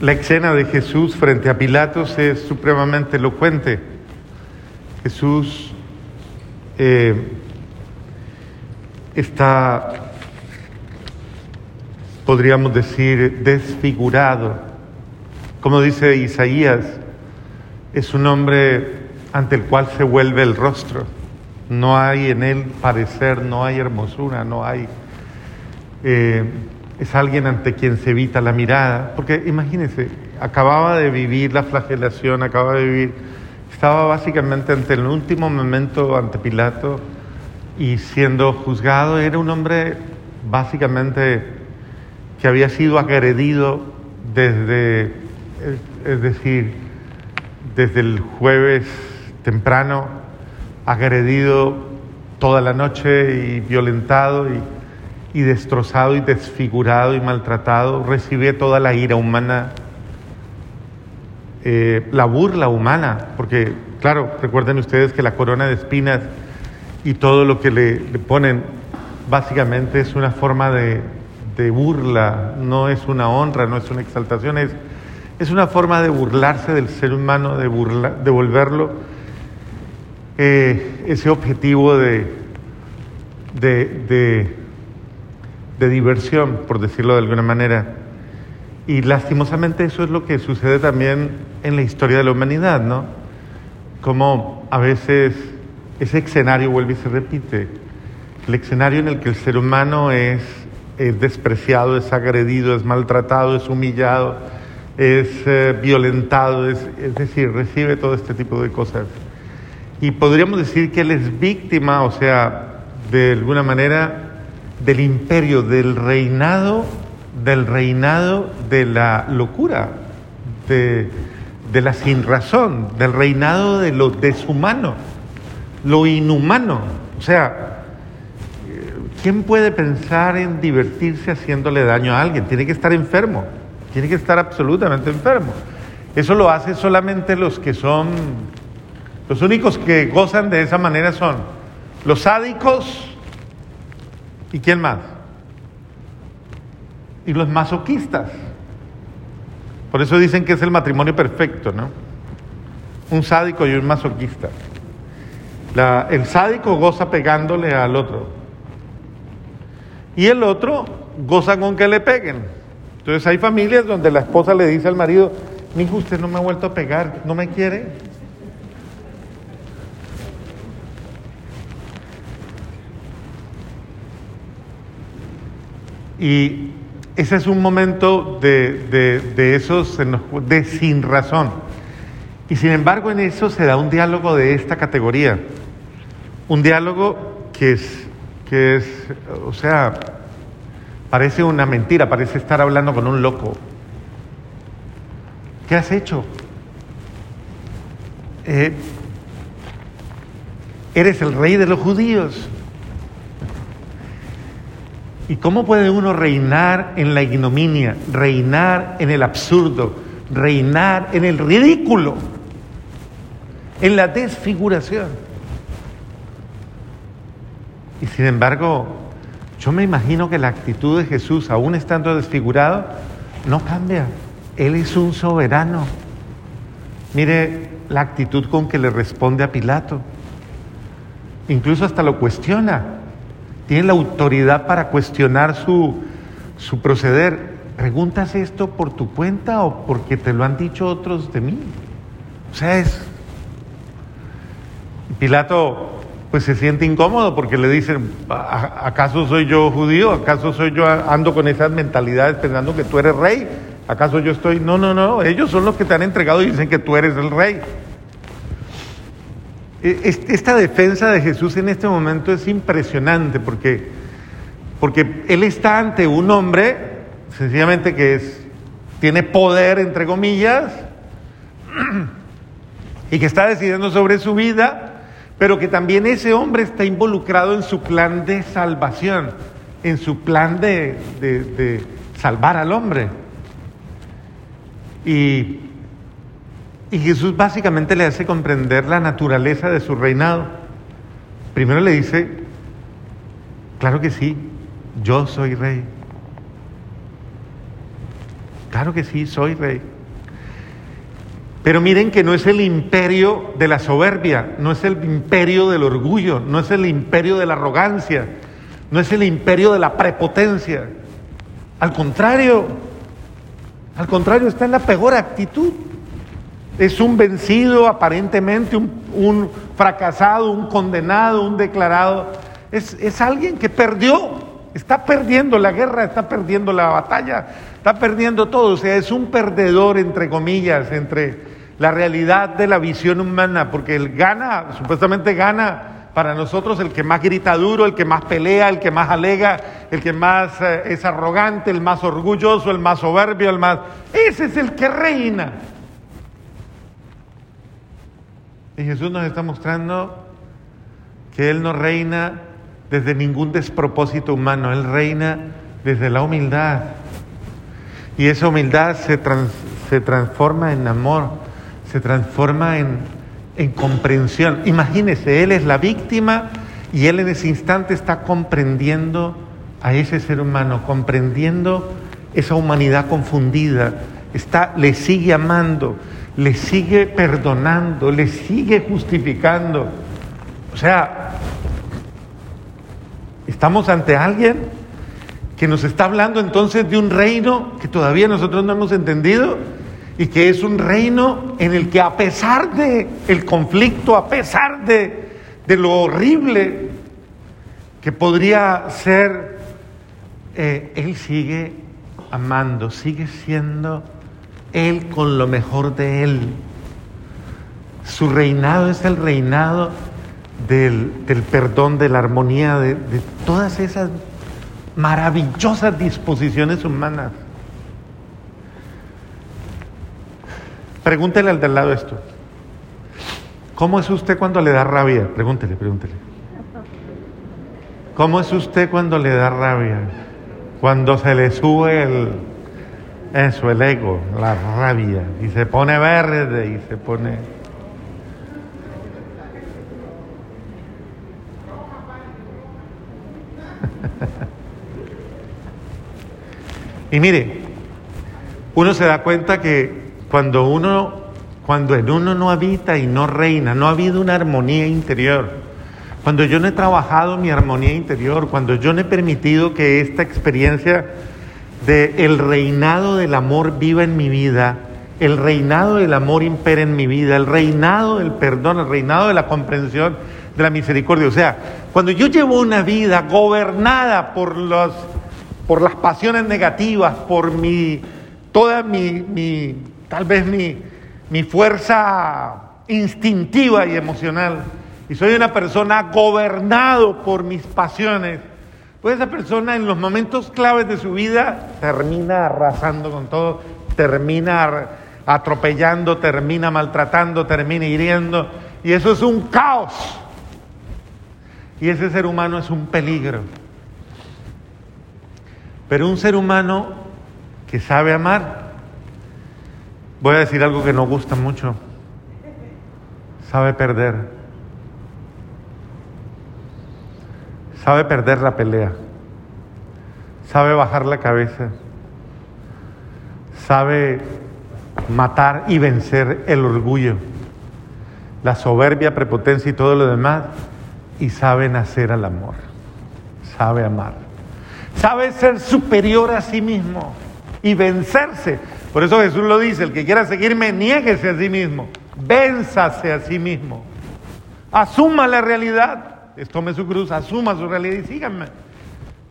La escena de Jesús frente a Pilatos es supremamente elocuente. Jesús eh, está, podríamos decir, desfigurado. Como dice Isaías, es un hombre ante el cual se vuelve el rostro. No hay en él parecer, no hay hermosura, no hay... Eh, es alguien ante quien se evita la mirada, porque imagínense, acababa de vivir la flagelación, acababa de vivir, estaba básicamente ante el último momento ante Pilato y siendo juzgado, era un hombre básicamente que había sido agredido desde, es decir, desde el jueves temprano, agredido toda la noche y violentado y y destrozado y desfigurado y maltratado, recibe toda la ira humana, eh, la burla humana, porque claro, recuerden ustedes que la corona de espinas y todo lo que le, ponen básicamente es una forma de, burla, no es una honra, no es una exaltación, es, es una forma de burlarse del ser humano, de, burla, de volverlo eh, ese objetivo de, de de diversión, por decirlo de alguna manera. Y lastimosamente eso es lo que sucede también en la historia de la humanidad, ¿no? Como a veces ese escenario vuelve y se repite. El escenario en el que el ser humano es, despreciado, es agredido, es maltratado, es humillado, es eh, violentado, es, es decir, recibe todo este tipo de cosas. Y podríamos decir que él es víctima, o sea, de alguna manera del imperio, del reinado, del reinado de la locura, de, la sinrazón, del reinado de lo deshumano, lo inhumano. O sea, ¿quién puede pensar en divertirse haciéndole daño a alguien? Tiene que estar enfermo, tiene que estar absolutamente enfermo. Eso lo hace solamente los que son, los únicos que gozan de esa manera son los sádicos, ¿Y quién más? Y los masoquistas. Por eso dicen que es el matrimonio perfecto, ¿no? Un sádico y un masoquista. el sádico goza pegándole al otro. Y el otro goza con que le peguen. Entonces hay familias donde la esposa le dice al marido, hijo, usted no me ha vuelto a pegar, ¿no me quiere? Y ese es un momento de, de, esos, de sin razón. Y sin embargo en eso se da un diálogo de esta categoría. Un diálogo que es, que es, o sea, parece una mentira, parece estar hablando con un loco. ¿Qué has hecho? Eh, eres el rey de los judíos. ¿Y cómo puede uno reinar en la ignominia, reinar en el absurdo, reinar en el ridículo, en la desfiguración? Y sin embargo, yo me imagino que la actitud de Jesús, aún estando desfigurado, no cambia. Él es un soberano. Mire la actitud con que le responde a Pilato. Incluso hasta lo cuestiona tiene la autoridad para cuestionar su, su proceder. ¿Preguntas esto por tu cuenta o porque te lo han dicho otros de mí? O sea, es... Pilato pues se siente incómodo porque le dicen, ¿acaso soy yo judío? ¿Acaso soy yo ando con esas mentalidades pensando que tú eres rey? ¿Acaso yo estoy? No, no, no, ellos son los que te han entregado y dicen que tú eres el rey. E, esta defensa de Jesús en este momento es impresionante porque, porque Él está ante un hombre, sencillamente que es, tiene poder, entre comillas, y que está decidiendo sobre su vida, pero que también ese hombre está involucrado en su plan de salvación, en su plan de, de salvar al hombre. Y y Jesús básicamente le hace comprender la naturaleza de su reinado. Primero le dice, claro que sí, yo soy rey. Claro que sí, soy rey. Pero miren que no es el imperio de la soberbia, no es el imperio del orgullo, no es el imperio de la arrogancia, no es el imperio de la prepotencia. Al contrario, al contrario, está en la peor actitud. Es un vencido, aparentemente un, fracasado, un condenado, un declarado. Es, es alguien que perdió, está perdiendo la guerra, está perdiendo la batalla, está perdiendo todo. O sea, es un perdedor, entre comillas, entre la realidad de la visión humana, porque él gana, supuestamente gana para nosotros el que más grita duro, el que más pelea, el que más alega, el que más eh, es arrogante, el más orgulloso, el más soberbio, el más... Ese es el que reina. Y Jesús nos está mostrando que Él no reina desde ningún despropósito humano, Él reina desde la humildad. Y esa humildad se, se transforma en amor se transforma en, en comprensión. Imagínese, él es la víctima y él en ese instante está comprendiendo a ese ser humano, comprendiendo esa humanidad confundida, está, le sigue amando, le sigue perdonando, le sigue justificando. O sea, estamos ante alguien que nos está hablando entonces de un reino que todavía nosotros no hemos entendido y que es un reino en el que a pesar de el conflicto, a pesar de, de lo horrible que podría ser, eh, Él sigue amando, sigue siendo Él con lo mejor de Él. Su reinado es el reinado del, perdón, de la armonía, de todas esas maravillosas disposiciones humanas. Pregúntele al del lado esto. ¿Cómo es usted cuando le da rabia? Pregúntele, pregúntele. ¿Cómo es usted cuando le da rabia? Cuando se le sube el, eso, el ego, la rabia, y se pone verde y se pone... y mire, uno se da cuenta que cuando uno, cuando en uno no habita y no reina, no ha habido una armonía interior. Cuando yo no he trabajado mi armonía interior, cuando yo no he permitido que esta experiencia de el reinado del amor viva en mi vida, el reinado del amor impera en mi vida, el reinado del perdón, el reinado de la comprensión, de la misericordia. O sea, cuando yo llevo una vida gobernada por, los, por las pasiones negativas, por mi, toda mi, mi tal vez mi, fuerza instintiva y emocional, y soy una persona gobernado por mis pasiones, pues esa persona en los momentos claves de su vida termina arrasando con todo, termina atropellando, termina maltratando, termina hiriendo, y eso es un caos. Y ese ser humano es un peligro. Pero un ser humano que sabe amar, Voy a decir algo que no gusta mucho. Sabe perder. Sabe perder la pelea. Sabe bajar la cabeza. Sabe matar y vencer el orgullo, la soberbia, prepotencia y todo lo demás. Y sabe nacer al amor. Sabe amar. Sabe ser superior a sí mismo y vencerse. Por eso Jesús lo dice, el que quiera seguirme, niéguese a sí mismo, vénzase a sí mismo, asuma la realidad, tome su cruz, asuma su realidad y síganme.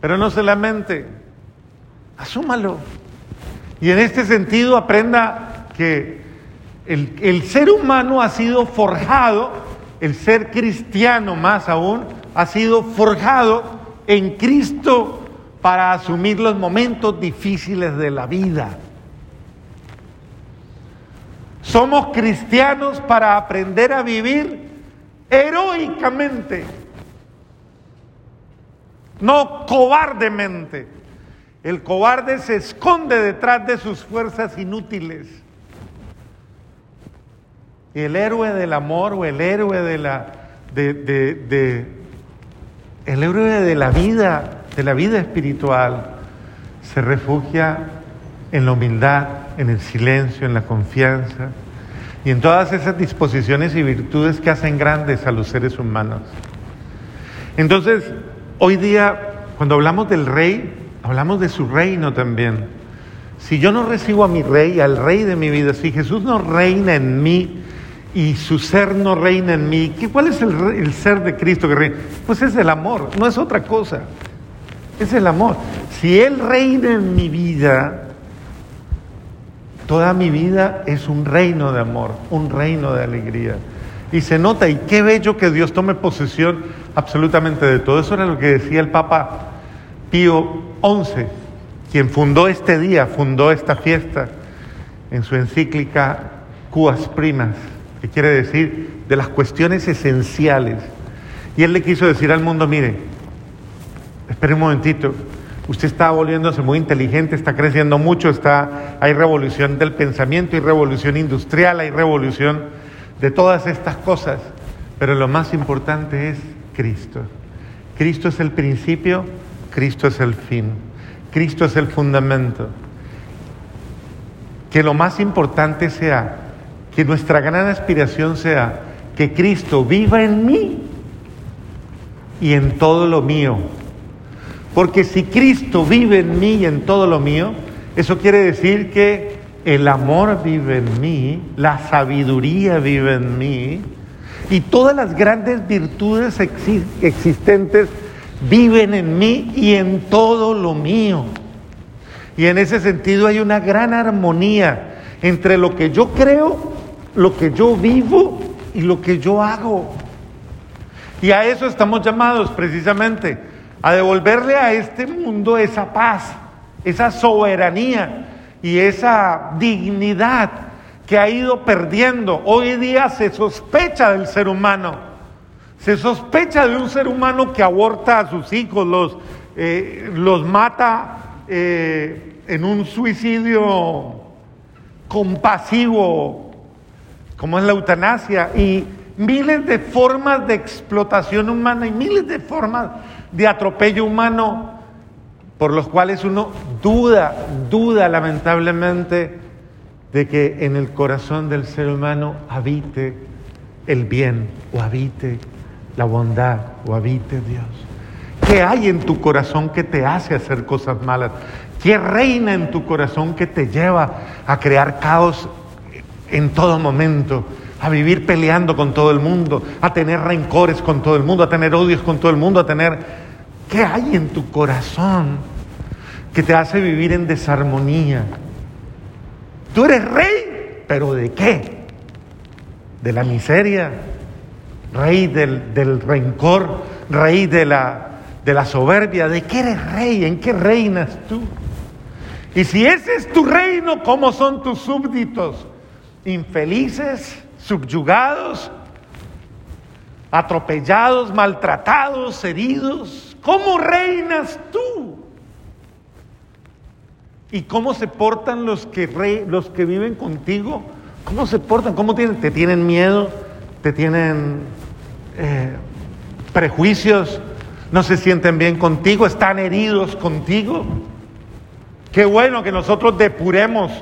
Pero no se lamente, asúmalo. Y en este sentido aprenda que el, el ser humano ha sido forjado, el ser cristiano más aún, ha sido forjado en Cristo para asumir los momentos difíciles de la vida. Somos cristianos para aprender a vivir heroicamente, no cobardemente. El cobarde se esconde detrás de sus fuerzas inútiles. El héroe del amor o el héroe de la de, de, el héroe de la vida, de la vida espiritual, se refugia en la humildad, en el silencio, en la confianza y en todas esas disposiciones y virtudes que hacen grandes a los seres humanos. Entonces, hoy día, cuando hablamos del rey, hablamos de su reino también. Si yo no recibo a mi rey, al rey de mi vida, si Jesús no reina en mí y su ser no reina en mí, ¿cuál es el, el ser de Cristo que reina? Pues es el amor, no es otra cosa. Es el amor. Si Él reina en mi vida, toda mi vida es un reino de amor, un reino de alegría. Y se nota, y qué bello que Dios tome posesión absolutamente de todo. Eso era lo que decía el Papa Pío XI, quien fundó este día, fundó esta fiesta en su encíclica Cuas Primas, que quiere decir de las cuestiones esenciales. Y él le quiso decir al mundo, mire, espere un momentito, usted está volviéndose muy inteligente, está creciendo mucho, está, hay revolución del pensamiento, hay revolución industrial, hay revolución de todas estas cosas, pero lo más importante es Cristo. Cristo es el principio, Cristo es el fin, Cristo es el fundamento. Que lo más importante sea, que nuestra gran aspiración sea que Cristo viva en mí y en todo lo mío. Porque si Cristo vive en mí y en todo lo mío, eso quiere decir que el amor vive en mí, la sabiduría vive en mí y todas las grandes virtudes existentes viven en mí y en todo lo mío. Y en ese sentido hay una gran armonía entre lo que yo creo, lo que yo vivo y lo que yo hago. Y a eso estamos llamados precisamente, a devolverle a este mundo esa paz, esa soberanía y esa dignidad que ha ido perdiendo. Hoy día se sospecha del ser humano. Se sospecha de un ser humano que aborta a sus hijos, los, eh, los mata eh, en un suicidio compasivo, como es la eutanasia, y miles de formas de explotación humana y miles de formas de atropello humano por los cuales uno duda, duda lamentablemente de que en el corazón del ser humano habite el bien o habite la bondad o habite Dios. ¿Qué hay en tu corazón que te hace hacer cosas malas? ¿Qué reina en tu corazón que te lleva a crear caos en todo momento? A vivir peleando con todo el mundo, a tener rencores con todo el mundo, a tener odios con todo el mundo, a tener... ¿Qué hay en tu corazón que te hace vivir en desarmonía? Tú eres rey, pero ¿de qué? De la miseria, rey del, rencor, rey de la, de la soberbia. ¿De qué eres rey? ¿En qué reinas tú? Y si ese es tu reino, ¿cómo son tus súbditos? Infelices, subyugados, atropellados, maltratados, heridos. ¿Cómo reinas tú? ¿Y cómo se portan los que, los que viven contigo? ¿Cómo se portan? ¿Cómo tienen? ¿Te tienen miedo? ¿Te tienen eh, prejuicios? ¿No se sienten bien contigo? ¿Están heridos contigo? Qué bueno que nosotros depuremos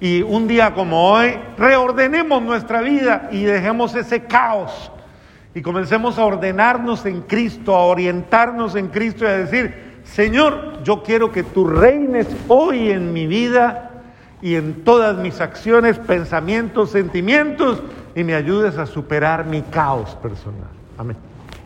y un día como hoy reordenemos nuestra vida y dejemos ese caos y comencemos a ordenarnos en Cristo, a orientarnos en Cristo y a decir, Señor, yo quiero que tú reines hoy en mi vida y en todas mis acciones, pensamientos, sentimientos y me ayudes a superar mi caos personal. Amén.